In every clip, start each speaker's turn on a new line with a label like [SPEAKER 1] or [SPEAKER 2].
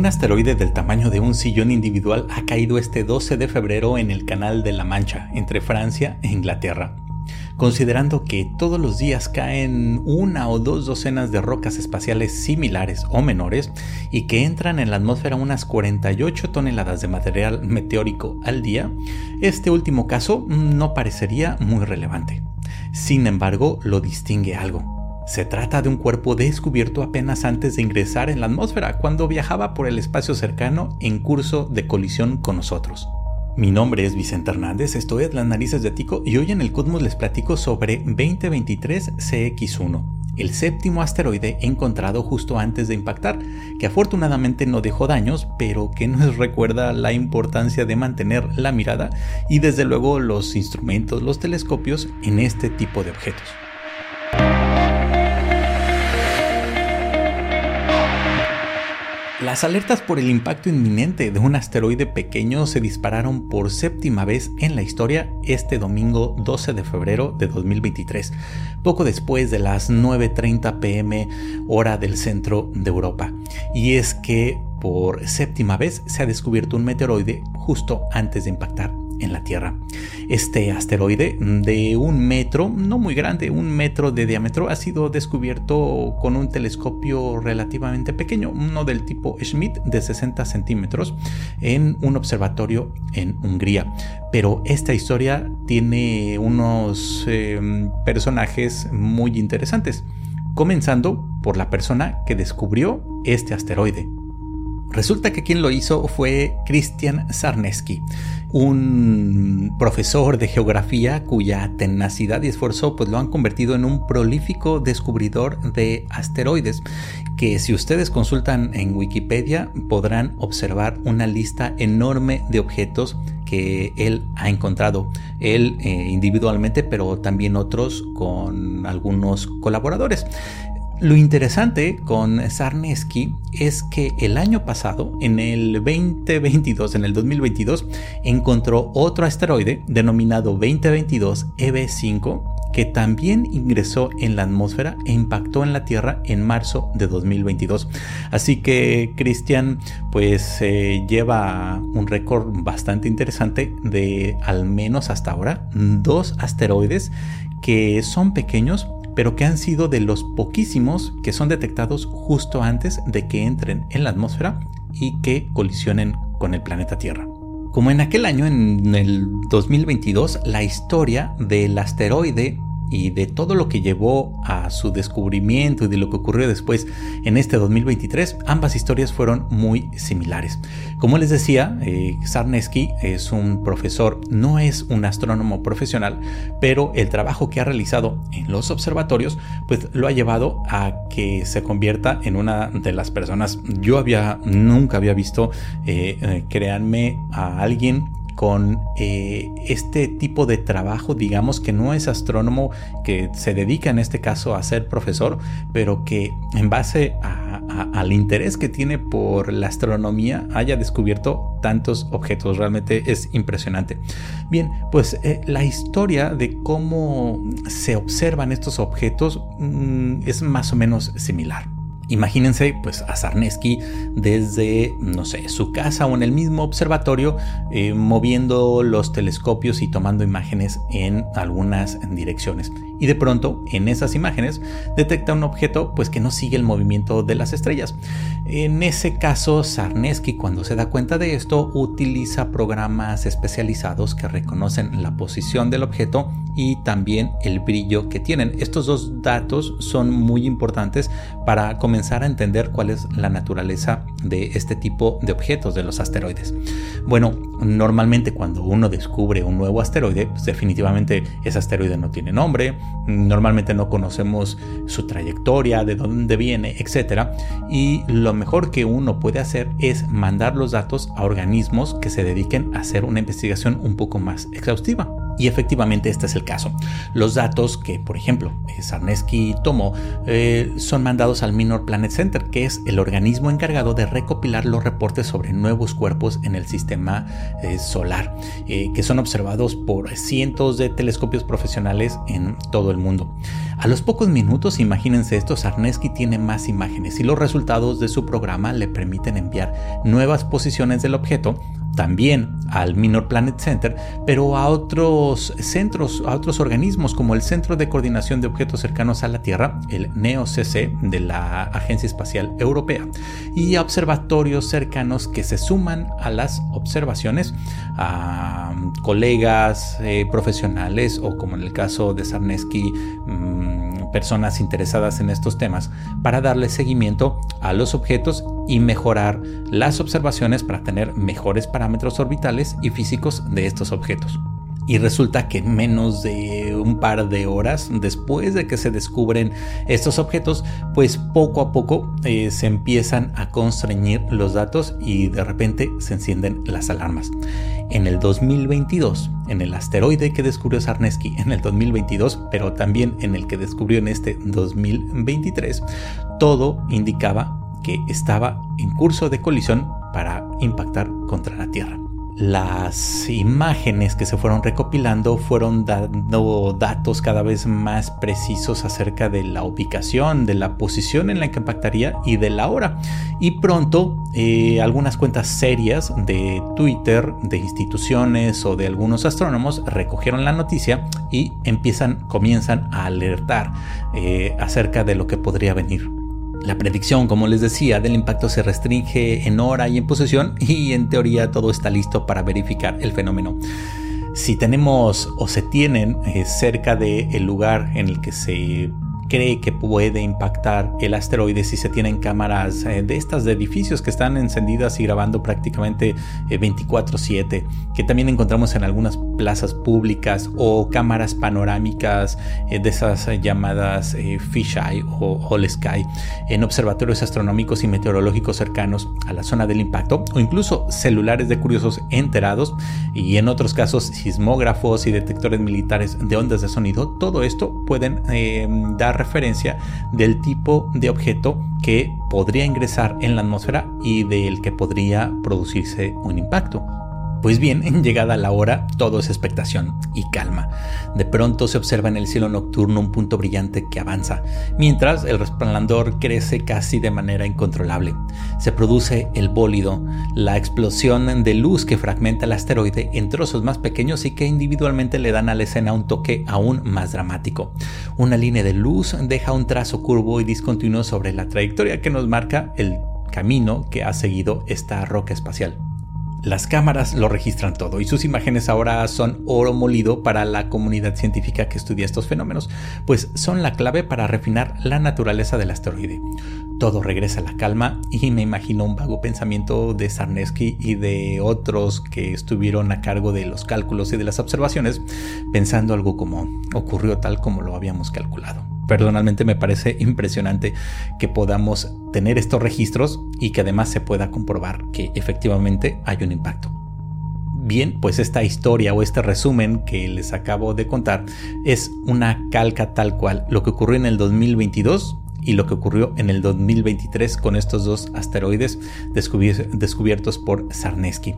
[SPEAKER 1] Un asteroide del tamaño de un sillón individual ha caído este 12 de febrero en el Canal de la Mancha, entre Francia e Inglaterra. Considerando que todos los días caen una o dos docenas de rocas espaciales similares o menores y que entran en la atmósfera unas 48 toneladas de material meteórico al día, este último caso no parecería muy relevante. Sin embargo, lo distingue algo se trata de un cuerpo descubierto apenas antes de ingresar en la atmósfera, cuando viajaba por el espacio cercano en curso de colisión con nosotros. Mi nombre es Vicente Hernández, estoy en Las Narices de Tico y hoy en el Cosmos les platico sobre 2023 CX1, el séptimo asteroide encontrado justo antes de impactar, que afortunadamente no dejó daños, pero que nos recuerda la importancia de mantener la mirada y desde luego los instrumentos, los telescopios en este tipo de objetos. Las alertas por el impacto inminente de un asteroide pequeño se dispararon por séptima vez en la historia este domingo 12 de febrero de 2023, poco después de las 9.30 pm hora del centro de Europa. Y es que por séptima vez se ha descubierto un meteoroide justo antes de impactar en la Tierra. Este asteroide de un metro, no muy grande, un metro de diámetro, ha sido descubierto con un telescopio relativamente pequeño, uno del tipo Schmidt de 60 centímetros, en un observatorio en Hungría. Pero esta historia tiene unos em, personajes muy interesantes, comenzando por la persona que descubrió este asteroide. Resulta que quien lo hizo fue Christian Sarneski, un profesor de geografía cuya tenacidad y esfuerzo pues lo han convertido en un prolífico descubridor de asteroides, que si ustedes consultan en Wikipedia podrán observar una lista enorme de objetos que él ha encontrado, él eh, individualmente, pero también otros con algunos colaboradores. Lo interesante con Sarnesky es que el año pasado, en el 2022, en el 2022, encontró otro asteroide denominado 2022 EB5 que también ingresó en la atmósfera e impactó en la Tierra en marzo de 2022. Así que Christian pues eh, lleva un récord bastante interesante de al menos hasta ahora dos asteroides que son pequeños pero que han sido de los poquísimos que son detectados justo antes de que entren en la atmósfera y que colisionen con el planeta Tierra. Como en aquel año, en el 2022, la historia del asteroide y de todo lo que llevó a su descubrimiento y de lo que ocurrió después en este 2023, ambas historias fueron muy similares. Como les decía, eh, Sarnesky es un profesor, no es un astrónomo profesional, pero el trabajo que ha realizado en los observatorios, pues lo ha llevado a que se convierta en una de las personas, yo había, nunca había visto, eh, eh, créanme, a alguien con eh, este tipo de trabajo, digamos que no es astrónomo que se dedica en este caso a ser profesor, pero que en base al interés que tiene por la astronomía haya descubierto tantos objetos. Realmente es impresionante. Bien, pues eh, la historia de cómo se observan estos objetos mm, es más o menos similar. Imagínense pues a Sarnesky desde, no sé, su casa o en el mismo observatorio eh, moviendo los telescopios y tomando imágenes en algunas direcciones. Y de pronto en esas imágenes detecta un objeto pues que no sigue el movimiento de las estrellas. En ese caso Sarnesky cuando se da cuenta de esto utiliza programas especializados que reconocen la posición del objeto y también el brillo que tienen. Estos dos datos son muy importantes para comenzar a entender cuál es la naturaleza de este tipo de objetos, de los asteroides. Bueno, normalmente cuando uno descubre un nuevo asteroide, pues definitivamente ese asteroide no tiene nombre, normalmente no conocemos su trayectoria, de dónde viene, etc. Y lo mejor que uno puede hacer es mandar los datos a organismos que se dediquen a hacer una investigación un poco más exhaustiva. Y efectivamente este es el caso. Los datos que, por ejemplo, Sarnesky tomó eh, son mandados al Minor Planet Center, que es el organismo encargado de recopilar los reportes sobre nuevos cuerpos en el sistema eh, solar, eh, que son observados por cientos de telescopios profesionales en todo el mundo. A los pocos minutos, imagínense esto, Sarnesky tiene más imágenes y los resultados de su programa le permiten enviar nuevas posiciones del objeto también al Minor Planet Center, pero a otros centros, a otros organismos como el Centro de Coordinación de Objetos Cercanos a la Tierra, el NEOCC de la Agencia Espacial Europea, y a observatorios cercanos que se suman a las observaciones, a colegas eh, profesionales o como en el caso de Sarnesky, mm, personas interesadas en estos temas, para darle seguimiento a los objetos y mejorar las observaciones para tener mejores parámetros orbitales y físicos de estos objetos. Y resulta que en menos de un par de horas después de que se descubren estos objetos, pues poco a poco eh, se empiezan a constreñir los datos y de repente se encienden las alarmas. En el 2022, en el asteroide que descubrió Sarnesky en el 2022, pero también en el que descubrió en este 2023, todo indicaba que estaba en curso de colisión para impactar contra la Tierra. Las imágenes que se fueron recopilando fueron dando datos cada vez más precisos acerca de la ubicación, de la posición en la que impactaría y de la hora. Y pronto eh, algunas cuentas serias de Twitter, de instituciones o de algunos astrónomos recogieron la noticia y empiezan, comienzan a alertar eh, acerca de lo que podría venir. La predicción, como les decía, del impacto se restringe en hora y en posición y en teoría todo está listo para verificar el fenómeno. Si tenemos o se tienen eh, cerca del lugar en el que se cree que puede impactar el asteroide si se tienen cámaras eh, de estas de edificios que están encendidas y grabando prácticamente 24/7, eh, que también encontramos en algunas plazas públicas o cámaras panorámicas eh, de esas llamadas fisheye o whole sky en observatorios astronómicos y meteorológicos cercanos a la zona del impacto o incluso celulares de curiosos enterados y en otros casos sismógrafos y detectores militares de ondas de sonido, todo esto pueden dar referencia del tipo de objeto que podría ingresar en la atmósfera y del que podría producirse un impacto. Pues bien, en llegada la hora, todo es expectación y calma. De pronto se observa en el cielo nocturno un punto brillante que avanza, mientras el resplandor crece casi de manera incontrolable. Se produce el bólido, la explosión de luz que fragmenta el asteroide en trozos más pequeños y que individualmente le dan a la escena un toque aún más dramático. Una línea de luz deja un trazo curvo y discontinuo sobre la trayectoria que nos marca el camino que ha seguido esta roca espacial. Las cámaras lo registran todo y sus imágenes ahora son oro molido para la comunidad científica que estudia estos fenómenos, pues son la clave para refinar la naturaleza del asteroide. Todo regresa a la calma y me imagino un vago pensamiento de Sarnesky y de otros que estuvieron a cargo de los cálculos y de las observaciones, pensando algo como ocurrió tal como lo habíamos calculado personalmente me parece impresionante que podamos tener estos registros y que además se pueda comprobar que efectivamente hay un impacto. Bien, pues esta historia o este resumen que les acabo de contar es una calca tal cual lo que ocurrió en el 2022 y lo que ocurrió en el 2023 con estos dos asteroides descubiertos por Sarnesky.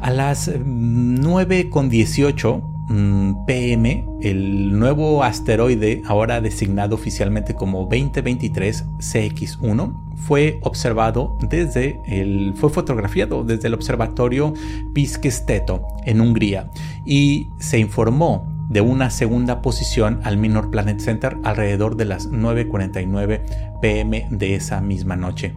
[SPEAKER 1] A las 9.18 mm, pm, el nuevo asteroide, ahora designado oficialmente como 2023 CX1, fue observado desde el, fue fotografiado desde el observatorio Piskesteto en Hungría y se informó de una segunda posición al Minor Planet Center alrededor de las 9.49 pm de esa misma noche.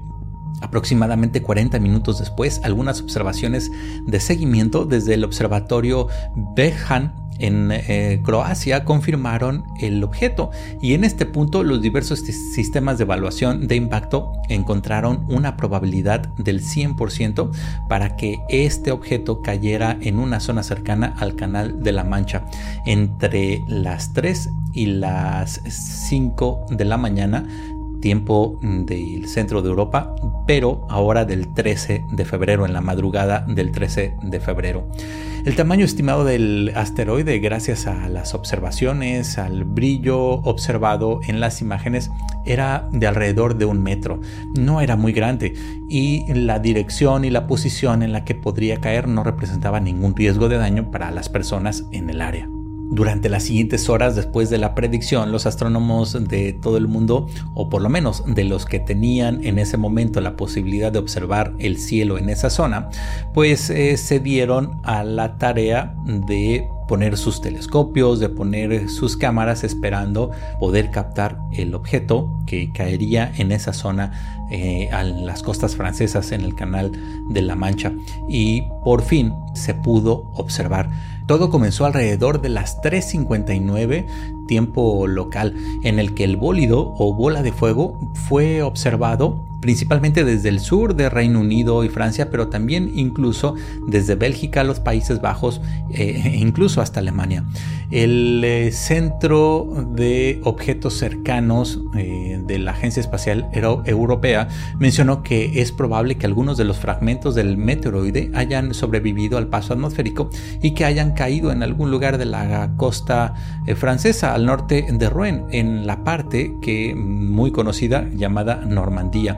[SPEAKER 1] Aproximadamente 40 minutos después, algunas observaciones de seguimiento desde el observatorio Behan en eh, Croacia confirmaron el objeto. Y en este punto los diversos sistemas de evaluación de impacto encontraron una probabilidad del 100% para que este objeto cayera en una zona cercana al canal de la Mancha. Entre las 3 y las 5 de la mañana tiempo del centro de Europa, pero ahora del 13 de febrero, en la madrugada del 13 de febrero. El tamaño estimado del asteroide, gracias a las observaciones, al brillo observado en las imágenes, era de alrededor de un metro. No era muy grande y la dirección y la posición en la que podría caer no representaba ningún riesgo de daño para las personas en el área. Durante las siguientes horas después de la predicción, los astrónomos de todo el mundo, o por lo menos de los que tenían en ese momento la posibilidad de observar el cielo en esa zona, pues eh, se dieron a la tarea de poner sus telescopios, de poner sus cámaras esperando poder captar el objeto que caería en esa zona eh, a las costas francesas en el canal de la Mancha y por fin se pudo observar. Todo comenzó alrededor de las 3.59 tiempo local en el que el bólido o bola de fuego fue observado principalmente desde el sur de Reino Unido y Francia, pero también incluso desde Bélgica, los Países Bajos e incluso hasta Alemania. El eh, Centro de Objetos Cercanos eh, de la Agencia Espacial Europea mencionó que es probable que algunos de los fragmentos del meteoroide hayan sobrevivido al paso atmosférico y que hayan caído en algún lugar de la costa francesa al norte de Rouen, en la parte que muy conocida llamada Normandía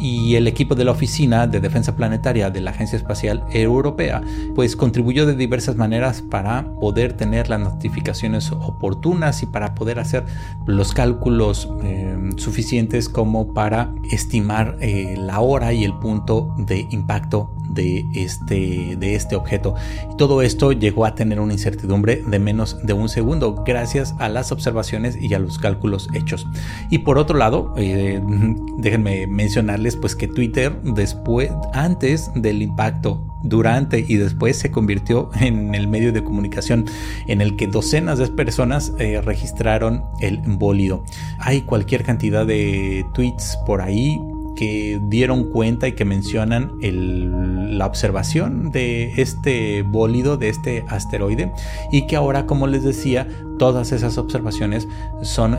[SPEAKER 1] y el equipo de la Oficina de Defensa Planetaria de la Agencia Espacial Europea pues contribuyó de diversas maneras para poder tener las notificaciones oportunas y para poder hacer los cálculos eh, suficientes como para estimar eh, la hora y el punto de impacto de este, de este objeto. todo esto llegó a tener una incertidumbre de menos de un segundo gracias a las observaciones y a los cálculos hechos. Y por otro lado, eh, déjenme mencionarles pues que Twitter después, antes del impacto durante y después se convirtió en el medio de comunicación en el que docenas de personas eh, registraron el bólido. Hay cualquier cantidad de tweets por ahí que dieron cuenta y que mencionan la observación de este bólido, de este asteroide, y que ahora, como les decía, todas esas observaciones son,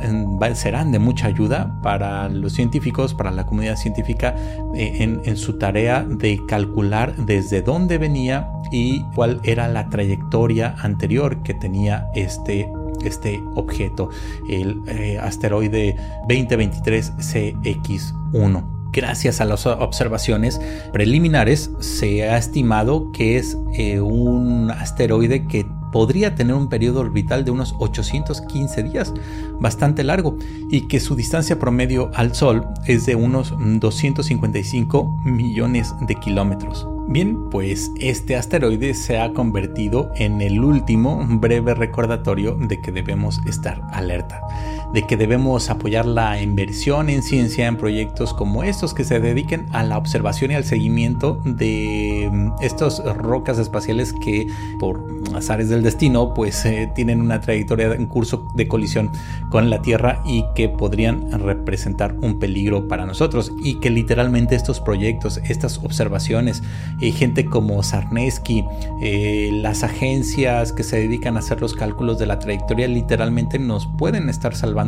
[SPEAKER 1] serán de mucha ayuda para los científicos, para la comunidad científica, eh, en, su tarea de calcular desde dónde venía y cuál era la trayectoria anterior que tenía este este objeto, el eh, asteroide 2023 CX1. Gracias a las observaciones preliminares se ha estimado que es eh, un asteroide que podría tener un periodo orbital de unos 815 días, bastante largo, y que su distancia promedio al Sol es de unos 255 millones de kilómetros. Bien, pues este asteroide se ha convertido en el último breve recordatorio de que debemos estar alerta, de que debemos apoyar la inversión en ciencia en proyectos como estos que se dediquen a la observación y al seguimiento de mm, estas rocas espaciales que por azares del destino pues eh, tienen una trayectoria en curso de colisión con la Tierra y que podrían representar un peligro para nosotros. Y que literalmente estos proyectos, estas observaciones eh, gente como Sarnesky, eh, las agencias que se dedican a hacer los cálculos de la trayectoria literalmente nos pueden estar salvando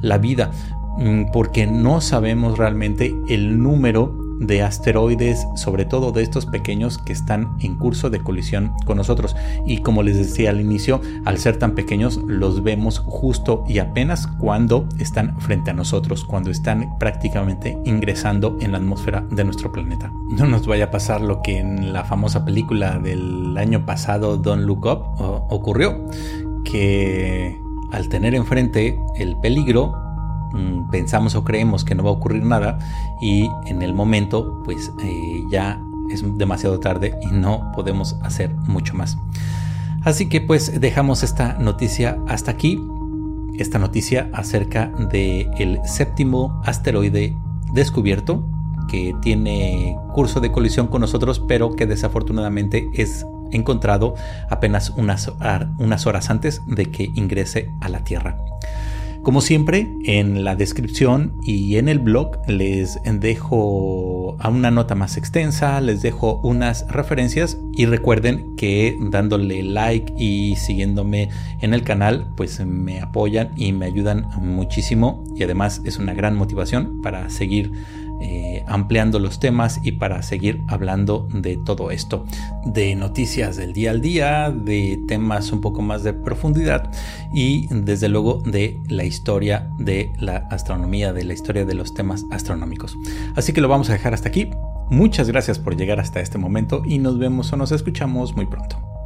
[SPEAKER 1] la vida mm, porque no sabemos realmente el número de asteroides, sobre todo de estos pequeños que están en curso de colisión con nosotros. Y como les decía al inicio, al ser tan pequeños, los vemos justo y apenas cuando están frente a nosotros, cuando están prácticamente ingresando en la atmósfera de nuestro planeta. No nos vaya a pasar lo que en la famosa película del año pasado, Don't Look Up, ocurrió, que al tener enfrente el peligro, Mm, pensamos o creemos que no va a ocurrir nada y en el momento pues eh, ya es demasiado tarde y no podemos hacer mucho más. Así que pues dejamos esta noticia hasta aquí. Esta noticia acerca del el séptimo asteroide descubierto que tiene curso de colisión con nosotros pero que desafortunadamente es encontrado apenas unas, unas horas antes de que ingrese a la Tierra. Como siempre, en la descripción y en el blog les dejo a una nota más extensa, les dejo unas referencias y recuerden que dándole like y siguiéndome en el canal, pues me apoyan y me ayudan muchísimo y además es una gran motivación para seguir eh, ampliando los temas y para seguir hablando de todo esto, de noticias del día al día, de temas un poco más de profundidad y desde luego de la historia de la astronomía, de la historia de los temas astronómicos. Así que lo vamos a dejar hasta aquí. Muchas gracias por llegar hasta este momento y nos vemos o nos escuchamos muy pronto.